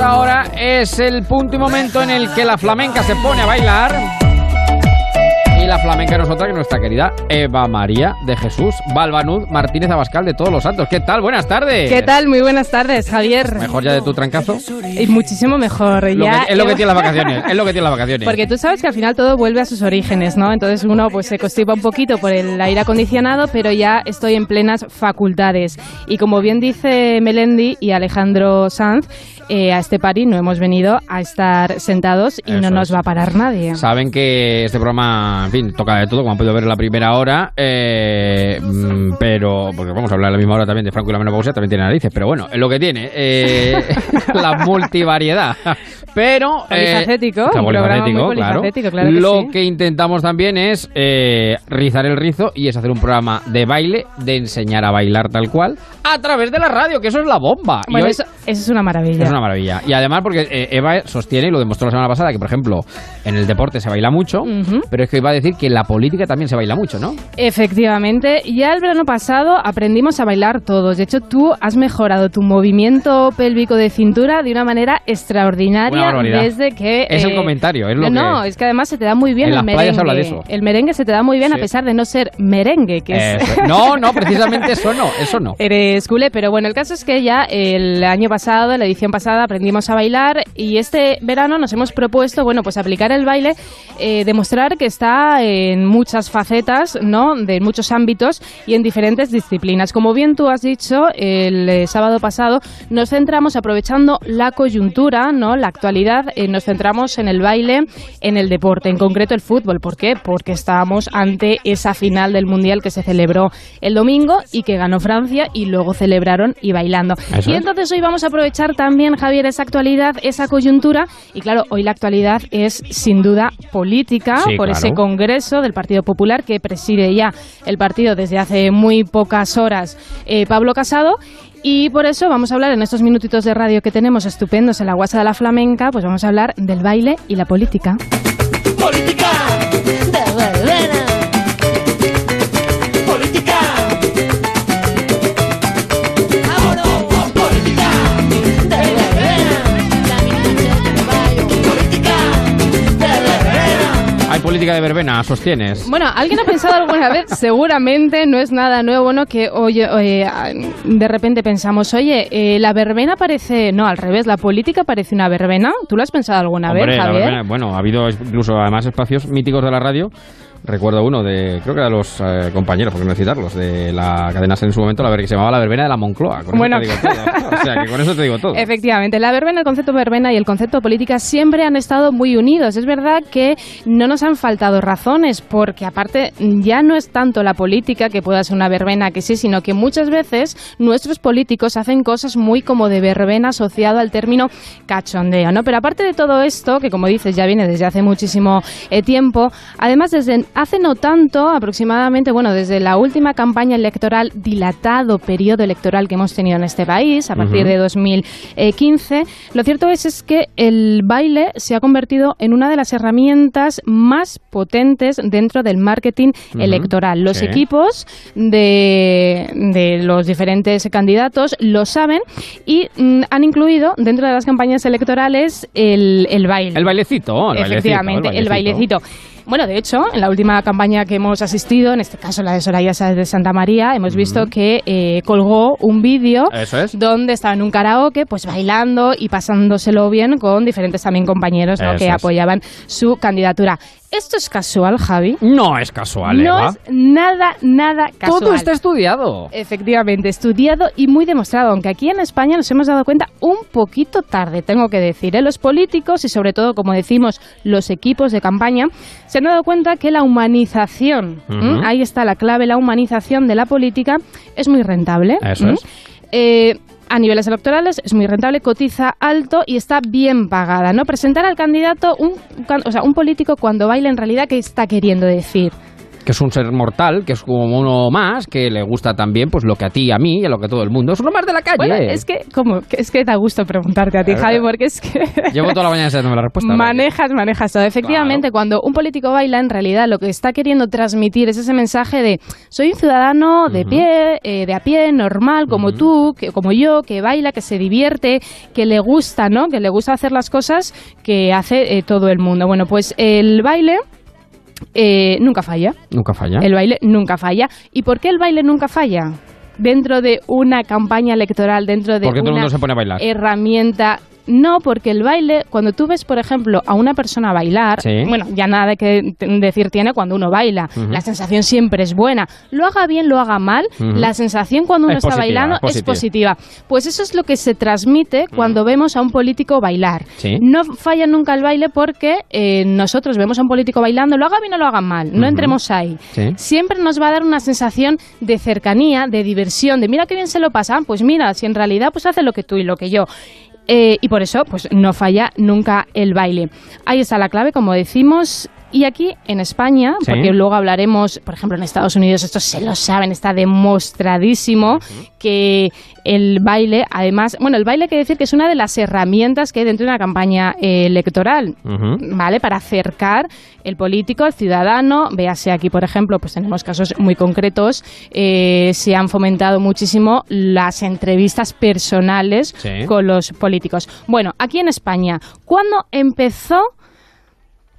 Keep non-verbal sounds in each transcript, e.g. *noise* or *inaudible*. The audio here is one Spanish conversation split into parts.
Ahora es el punto y momento en el que la flamenca se pone a bailar. Y la flamenca no es otra que nuestra querida Eva María de Jesús Balbanud Martínez Abascal de Todos los Santos. ¿Qué tal? Buenas tardes. ¿Qué tal? Muy buenas tardes, Javier. ¿Mejor ya de tu trancazo? Y muchísimo mejor. Lo ya que- es lo que tiene las vacaciones. *laughs* Es lo que tiene las vacaciones. Porque tú sabes que al final todo vuelve a sus orígenes, ¿no? Entonces uno pues se constipa un poquito por el aire acondicionado, pero ya estoy en plenas facultades. Y como bien dice Melendi y Alejandro Sanz, eh, a este party no hemos venido a estar sentados y Eso no nos es. va a parar nadie. Saben que este programa, fin, toca de todo, como han podido ver en la primera hora, eh, mm, pero, porque vamos a hablar a la misma hora también de Franco y la menopausia, también tiene narices, pero bueno, es lo que tiene, eh, *laughs* la multivariedad. Pero... eh, Polifacético, muy polifacético, claro que Lo sí. que intentamos también es eh, rizar el rizo y es hacer un programa de baile, de enseñar a bailar tal cual, a través de la radio, que eso es la bomba. Bueno, hoy- eso, eso es una maravilla. es una maravilla. Y además porque eh, Eva sostiene, y lo demostró la semana pasada, que por ejemplo en el deporte se baila mucho, pero es que iba a decir que en la política también se baila mucho, ¿no? Efectivamente, ya el verano pasado aprendimos a bailar todos. De hecho, tú has mejorado tu movimiento pélvico de cintura de una manera extraordinaria Una desde que... Es el comentario, es lo no, que- es que además se te da muy bien En el las merengue. playas habla de eso. El merengue se te da muy bien Sí. a pesar de no ser merengue, que es... No, no, precisamente eso no, eso no. *laughs* Eres culé, pero bueno, el caso es que ya el año pasado, la edición pasada, aprendimos a bailar y este verano nos hemos propuesto, bueno, pues aplicar el baile, eh, demostrar que está en muchas facetas, ¿no? De muchos ámbitos y en diferentes disciplinas. Como bien tú has dicho, el eh, sábado pasado nos centramos aprovechando la coyuntura, ¿no? La actualidad, eh, nos centramos en el baile, en el deporte, en concreto el fútbol. ¿Por qué? Porque estábamos ante esa final del Mundial que se celebró el domingo y que ganó Francia y luego celebraron y bailando. Eso y es. entonces hoy vamos a aprovechar también, Javier, esa actualidad, esa coyuntura. Y claro, hoy la actualidad es sin duda política Sí, por claro. ese Congreso del Partido Popular que preside ya el partido desde hace muy pocas horas eh, Pablo Casado. Y por eso vamos a hablar en estos minutitos de radio que tenemos estupendos en la guasa de la flamenca, pues vamos a hablar del baile y la política. Política política de verbena, sostienes. Bueno, ¿alguien ha pensado alguna vez? *laughs* Seguramente no es nada nuevo, ¿no? Que oye, oye, de repente pensamos, oye, eh, la verbena parece... No, al revés, la política parece una verbena. ¿Tú lo has pensado alguna Hombre, vez, la Javier? verbena- bueno, ha habido incluso además espacios míticos de la radio. Recuerdo uno de, creo que de los eh, compañeros, por qué no citarlos, de la cadena en su momento, la que se llamaba La Verbena de la Moncloa. Con Bueno. eso te digo todo. O sea, que con eso te digo todo. Efectivamente, la verbena, el concepto verbena y el concepto política siempre han estado muy unidos. Es verdad que no nos han faltado razones, porque aparte ya no es tanto la política que pueda ser una verbena que sí, sino que muchas veces nuestros políticos hacen cosas muy como de verbena asociado al término cachondeo, ¿no? Pero aparte de todo esto, que como dices ya viene desde hace muchísimo eh, tiempo, además desde hace no tanto, aproximadamente, bueno, desde la última campaña electoral, dilatado periodo electoral que hemos tenido en este país, a partir de 2015, lo cierto es, es que el baile se ha convertido en una de las herramientas más potentes dentro del marketing electoral. Los sí. equipos de, de los diferentes candidatos lo saben y mm, han incluido dentro de las campañas electorales el, el baile. El bailecito, el bailecito, Efectivamente, el bailecito. Bueno, de hecho, en la última campaña que hemos asistido, en este caso la de Soraya Sáez de Santa María, hemos visto que eh, colgó un vídeo es. donde estaba en un karaoke, pues bailando y pasándoselo bien con diferentes también compañeros que es. apoyaban su candidatura. ¿Esto es casual, Javi? No es casual, no Eva. es nada, nada casual. Todo está estudiado. Efectivamente, estudiado y muy demostrado, aunque aquí en España nos hemos dado cuenta un poquito tarde, tengo que decir. ¿eh? Los políticos y sobre todo, como decimos, los equipos de campaña se han dado cuenta que la humanización, ahí está la clave, la humanización de la política es muy rentable. Eso es. Eh, a niveles electorales es muy rentable, cotiza alto y está bien pagada, ¿no? Presentar al candidato, un, o sea, un político cuando baila en realidad, ¿qué está queriendo decir? Que es un ser mortal, que es como uno más, que le gusta también pues lo que a ti, a mí y a lo que a todo el mundo. Es uno más de la calle. Bueno, es que. Que Es que da gusto preguntarte a ti. Javi, porque es que... *laughs* Llevo toda la mañana dándome la respuesta. Manejas, manejas todo. Efectivamente, cuando un político baila, en realidad lo que está queriendo transmitir es ese mensaje de soy un ciudadano de pie, eh, de a pie, normal, como tú, que, como yo, que baila, que se divierte, que le gusta, ¿no? Que le gusta hacer las cosas que hace eh, todo el mundo. Bueno, pues el baile eh, nunca falla. Nunca falla. El baile nunca falla. ¿Y por qué el baile nunca falla? Dentro de una campaña electoral, dentro de una herramienta. No, porque el baile, cuando tú ves, por ejemplo, a una persona bailar, Sí. bueno, ya nada que t- decir tiene cuando uno baila. La sensación siempre es buena. Lo haga bien, lo haga mal, la sensación cuando uno Es está positiva, bailando es es positiva. Pues eso es lo que se transmite cuando vemos a un político bailar. Sí. No falla nunca el baile porque eh, nosotros vemos a un político bailando, lo haga bien o lo haga mal, no entremos ahí. Sí. Siempre nos va a dar una sensación de cercanía, de diversión, de mira qué bien se lo pasa, pues mira, si en realidad pues hace lo que tú y lo que yo. Eh, y por eso, pues no falla nunca el baile. Ahí está la clave, como decimos. Y aquí en España, Sí. porque luego hablaremos, por ejemplo, en Estados Unidos, esto se lo saben, está demostradísimo que el baile, además, bueno, el baile hay que decir que es una de las herramientas que hay dentro de una campaña eh, electoral. ¿vale? Para acercar el político al ciudadano. Véase aquí, por ejemplo, pues tenemos casos muy concretos. eh, se han fomentado muchísimo las entrevistas personales Sí. con los políticos. Bueno, aquí en España, ¿cuándo empezó?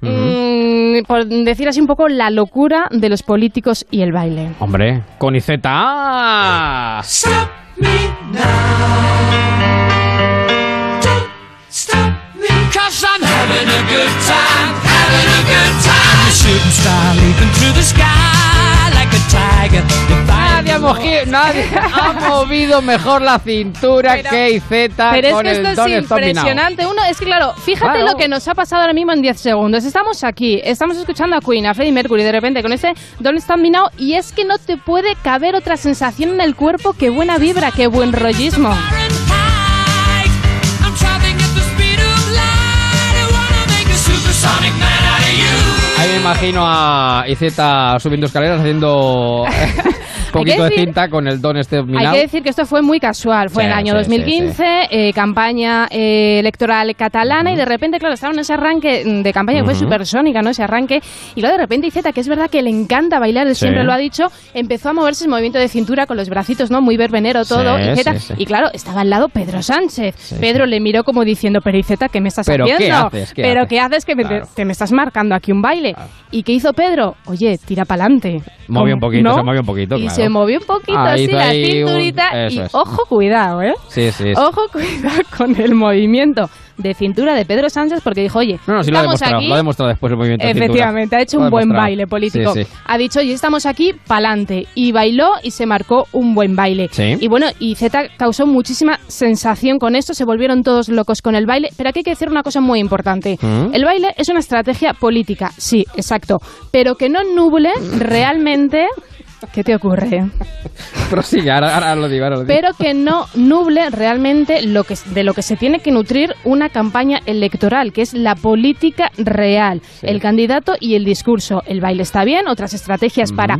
Mm, por decir así un poco la locura de los políticos y el baile. Hombre, con Izeta. Stop me now. Don't stop me. Cause I'm having a good time, having a good time. I'm a shooting star leaping through the sky. Nadie ha, moji- nadie *laughs* ha movido mejor la cintura Pero- que Izeta Pero es que esto es impresionante. Uno, es que claro, fíjate Claro. lo que nos ha pasado ahora mismo en 10 segundos. Estamos aquí, estamos escuchando a Queen, a Freddie Mercury, de repente con este Don't Stop Me Now, y es que no te puede caber otra sensación en el cuerpo que buena vibra, que buen rollismo. Ahí me imagino a Izeta subiendo escaleras haciendo poquito de cinta con el Don Me Hay que decir que esto fue muy casual. Fue Sí, en el año sí, 2015, eh, campaña eh, electoral catalana, y de repente, claro, estaba en ese arranque de campaña que fue Ujú. supersónica, ¿no? Ese arranque. Y luego de repente Izeta, que es verdad que le encanta bailar, él Sí. siempre lo ha dicho, empezó a moverse el movimiento de cintura con los bracitos, ¿no? Muy verbenero todo. Sí, sí, sí. Y claro, estaba al lado Pedro Sánchez. Sí, Pedro le miró como diciendo, pero Izeta, ¿qué me estás ¿Pero qué haciendo? haces? ¿Qué ¿Pero haces? qué haces que me, Claro. te me estás marcando aquí un baile? ¿Y qué hizo Pedro? Oye, tira pa'lante. Movió un poquito, ¿No? se movió un poquito, Y claro. se movió un poquito Ah, así la un- cinturita. eso y es. ojo, cuidado, ¿eh? Sí, sí. sí. Ojo, *laughs* cuidado con el movimiento de cintura de Pedro Sánchez porque dijo, oye, No, no, sí lo ha estamos demostrado. aquí. Lo ha demostrado después el movimiento de. Efectivamente, ha hecho Lo un buen baile político. Sí, sí. Ha dicho, oye, estamos aquí, pa'lante. Y bailó y se marcó un buen baile. Sí. Y bueno, y Z causó muchísima sensación con esto, se volvieron todos locos con el baile. Pero aquí hay que decir una cosa muy importante. ¿Mm? El baile es una estrategia política, sí, exacto. Pero que no nuble realmente... ¿Qué te ocurre? *laughs* Prosigue, ahora, ahora lo digo, ahora lo digo. pero que no nuble realmente lo que, de lo que se tiene que nutrir una campaña electoral, que es la política real, el candidato y el discurso. El baile está bien, otras estrategias para,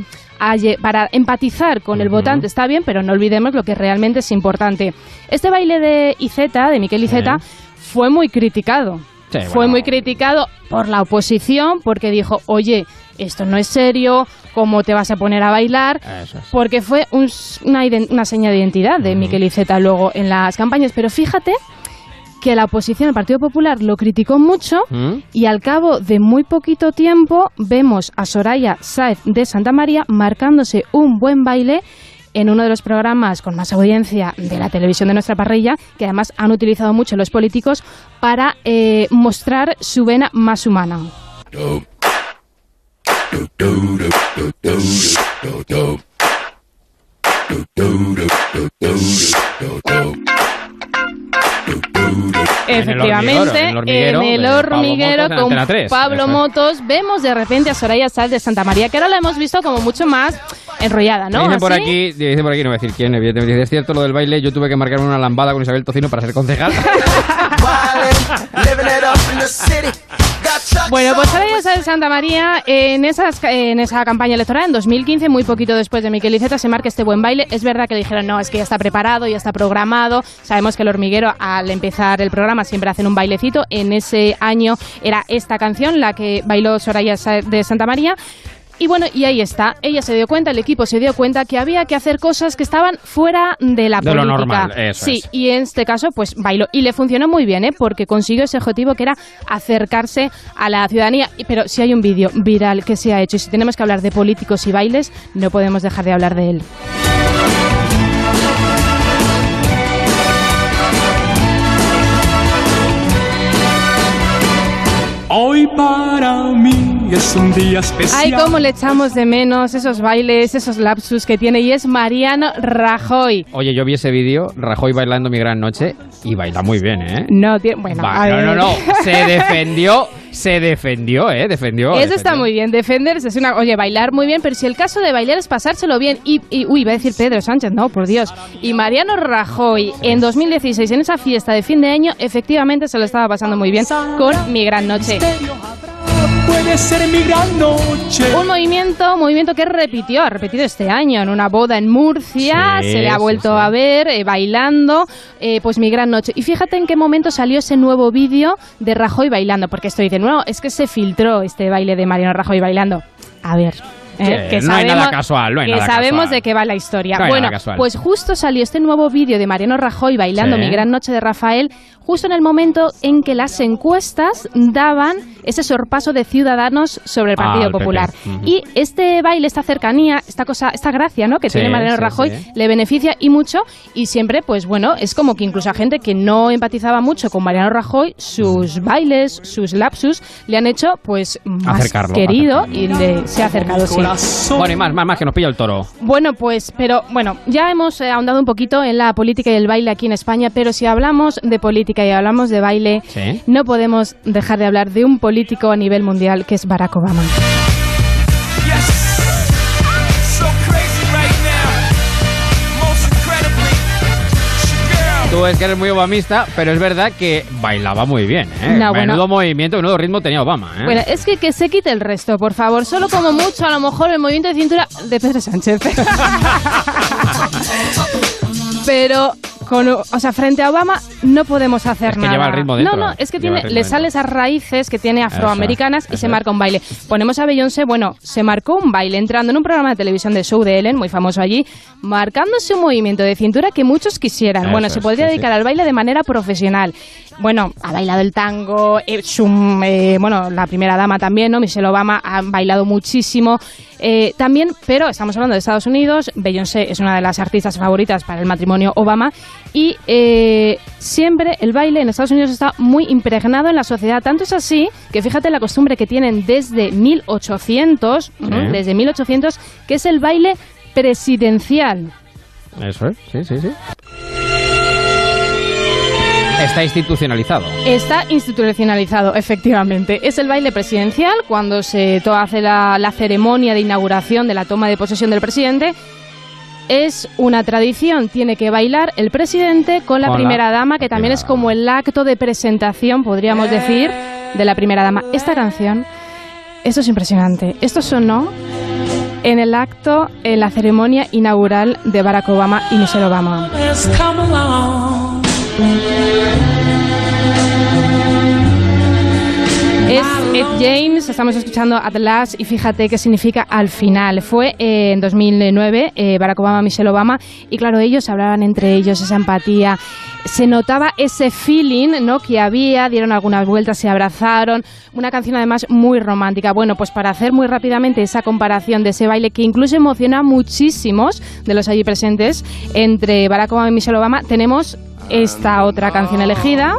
para empatizar con el votante está bien, pero no olvidemos lo que realmente es importante. Este baile de Iceta, de Miquel Iceta, fue muy criticado. Sí, Fue bueno. muy criticado por la oposición porque dijo, oye, esto no es serio, ¿cómo te vas a poner a bailar? Es. porque fue un una, una seña de identidad de Miquel Iceta luego en las campañas. Pero fíjate que la oposición, el Partido Popular, lo criticó mucho ¿Mm? y al cabo de muy poquito tiempo vemos a Soraya Sáez de Santa María marcándose un buen baile en uno de los programas con más audiencia de la televisión de nuestra parrilla, que además han utilizado mucho los políticos para eh, mostrar su vena más humana. Efectivamente, En el hormiguero, en el de Pablo hormiguero Motos en con Antena 3, Pablo. Motos vemos de repente a Soraya Sáez de Santa María, que ahora la hemos visto como mucho más enrollada, ¿no? Dicen por Así. aquí, dicen por aquí, no voy a decir quién, evidentemente. Dice, Es cierto lo del baile, yo tuve que marcarme una lambada con Isabel Tocino para ser concejal. *laughs* *laughs* Bueno, pues Soraya Sáez de Santa María, en, esas, en esa campaña electoral, en 2015, muy poquito después de Miquel Iceta, se marca este buen baile. Es verdad que dijeron, no, es que ya está preparado, ya está programado. Sabemos que el hormiguero, al empezar el programa, siempre hacen un bailecito. En ese año era esta canción, la que bailó Soraya de Santa María. Y bueno, y ahí está. Ella se dio cuenta, el equipo se dio cuenta que había que hacer cosas que estaban fuera de la De lo política. normal, eso sí, es. y en este caso, pues bailó. Y le funcionó muy bien, ¿eh? Porque consiguió ese objetivo que era acercarse a la ciudadanía. Pero si hay un vídeo viral que se ha hecho y si tenemos que hablar de políticos y bailes, no podemos dejar de hablar de él. Hoy para mí es un día especial. Ay, cómo le echamos de menos esos bailes, esos lapsus que tiene. Y es Mariano Rajoy. Oye, yo vi ese vídeo, Rajoy bailando mi gran noche, y baila muy bien, ¿eh? No, tiene- bueno, Va- a no, ver. no, no, *laughs* se defendió, se defendió, ¿eh? Defendió. Eso está muy bien, defenderse es una... Oye, bailar muy bien, pero si el caso de bailar es pasárselo bien y... y uy, iba a decir Pedro Sánchez, no, por Dios. Y Mariano Rajoy, en 2016, en esa fiesta de fin de año, efectivamente se lo estaba pasando muy bien con Mi Gran Noche. Puede ser mi gran noche. Un movimiento, movimiento que repitió, ha repetido este año en una boda en Murcia, Sí, se le ha sí, vuelto sí. a ver eh, bailando, eh, pues mi gran noche. Y fíjate en qué momento salió ese nuevo vídeo de Rajoy bailando, porque esto dice, no, es que se filtró este baile de Mariano Rajoy bailando. A ver. Eh, Que no hay nada casual, no hay que nada sabemos casual. de qué va la historia. No bueno, pues justo salió este nuevo vídeo de Mariano Rajoy bailando Sí. Mi Gran Noche de Rafael, justo en el momento en que las encuestas daban ese sorpaso de ciudadanos sobre el Ah, Partido el. Popular. Y este baile, esta cercanía, esta cosa, esta gracia, ¿no? Que Sí, tiene Mariano Rajoy, le beneficia y mucho. Y siempre, pues bueno, es como que incluso a gente que no empatizaba mucho con Mariano Rajoy, sus bailes, sus lapsus, le han hecho, pues, más Acercarlo, querido acercarlo. y le, se ha acercado, sí. Corazón. Bueno, y más, más, más, que nos pilla el toro. Bueno, pues, pero bueno, ya hemos eh, ahondado un poquito en la política y el baile aquí en España, pero si hablamos de política y hablamos de baile, Sí. no podemos dejar de hablar de un político a nivel mundial que es Barack Obama. Yes. Tú es que eres muy obamista, pero es verdad que bailaba muy bien, ¿eh? No, bueno. menudo movimiento, menudo ritmo tenía Obama, ¿eh? Bueno, es que que se quite el resto, por favor. Solo como mucho, a lo mejor, el movimiento de cintura de Pedro Sánchez. *laughs* Pero, con, o sea, frente a Obama no podemos hacer Es que nada. lleva el ritmo no, dentro. no, es que tiene, le dentro. sale esas raíces que tiene afroamericanas Eso y se marca un baile. Ponemos a Beyoncé, bueno, se marcó un baile entrando en un programa de televisión de Show de Ellen, muy famoso allí, marcándose un movimiento de cintura que muchos quisieran. Eso bueno, se podría sí, dedicar sí. al baile de manera profesional. Bueno, ha bailado el tango, eh, eh, bueno, la primera dama también, ¿no? Michelle Obama ha bailado muchísimo. eh, también, pero estamos hablando de Estados Unidos, Beyoncé es una de las artistas favoritas para el matrimonio Obama y eh, siempre el baile en Estados Unidos está muy impregnado en la sociedad. Tanto es así que fíjate la costumbre que tienen desde 1800, ¿no? desde 1800, que es el baile presidencial. Eso es, sí, sí, sí. Está institucionalizado. Está institucionalizado, efectivamente. Es el baile presidencial cuando se hace la, la ceremonia de inauguración de la toma de posesión del presidente. Es una tradición, tiene que bailar el presidente con la primera dama, que también es como el acto de presentación, podríamos decir, de la primera dama. Esta canción, esto es impresionante. Esto sonó en el acto, en la ceremonia inaugural de Barack Obama y Michelle Obama. Es James, estamos escuchando At Last y fíjate qué significa al final. Fue en 2009 eh, Barack Obama, Michelle Obama y claro, ellos hablaban entre ellos, esa empatía. Se notaba ese feeling ¿no? que había, dieron algunas vueltas, se abrazaron. Una canción además muy romántica. Bueno, pues para hacer muy rápidamente esa comparación de ese baile que incluso emociona a muchísimos de los allí presentes entre Barack Obama y Michelle Obama, tenemos esta otra canción elegida.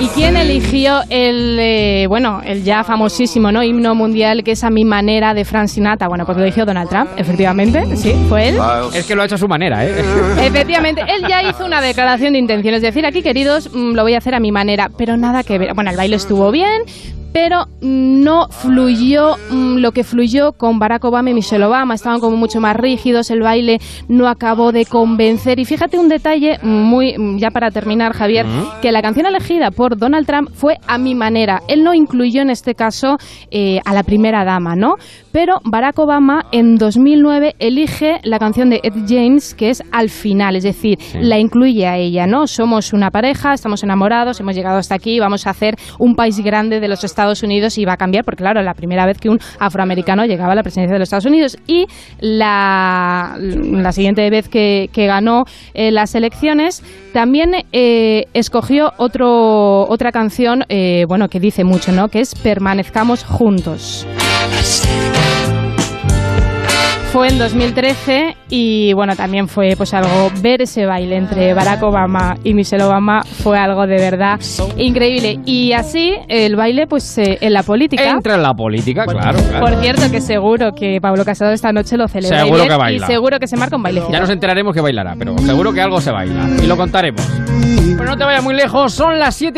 ¿Y quién eligió el, eh, bueno, el ya famosísimo ¿no? himno mundial que es a mi manera de Frank Sinatra? Bueno, pues lo eligió Donald Trump, efectivamente, sí, fue él. I'll Es que lo ha hecho a su manera, ¿eh? *laughs* Efectivamente, él ya hizo una declaración de intenciones, decir aquí queridos, mm, lo voy a hacer a mi manera, pero nada que ver. Bueno, el baile estuvo bien, pero no fluyó mm, lo que fluyó con Barack Obama y Michelle Obama. Estaban como mucho más rígidos, el baile no acabó de convencer. Y fíjate un detalle muy, mm, ya para terminar, Javier, que la canción elegida por Donald Trump fue A mi manera. Él no incluyó en este caso eh, a la primera dama, ¿no? Pero Barack Obama en 2009 elige la canción de Ed James, que es al final, es decir, la incluye a ella, ¿no? Somos una pareja, estamos enamorados, hemos llegado hasta aquí, vamos a hacer un país grande de los Estados Unidos y va a cambiar, porque claro, la primera vez que un afroamericano llegaba a la presidencia de los Estados Unidos y la, siguiente vez que, que ganó eh, las elecciones también eh, escogió otro, otra canción, eh, bueno, que dice mucho, ¿no? Que es Permanezcamos juntos. Fue en 2013 y bueno, también fue pues algo, ver ese baile entre Barack Obama y Michelle Obama fue algo de verdad increíble. Y así el baile pues eh, en la política. Entra en la política, claro, claro. Por cierto, que seguro que Pablo Casado esta noche lo celebra. Seguro que baila. Y seguro que se marca un bailecito. Ya nos enteraremos que bailará, pero seguro que algo se baila. Y lo contaremos. Pero no te vayas muy lejos, son las 7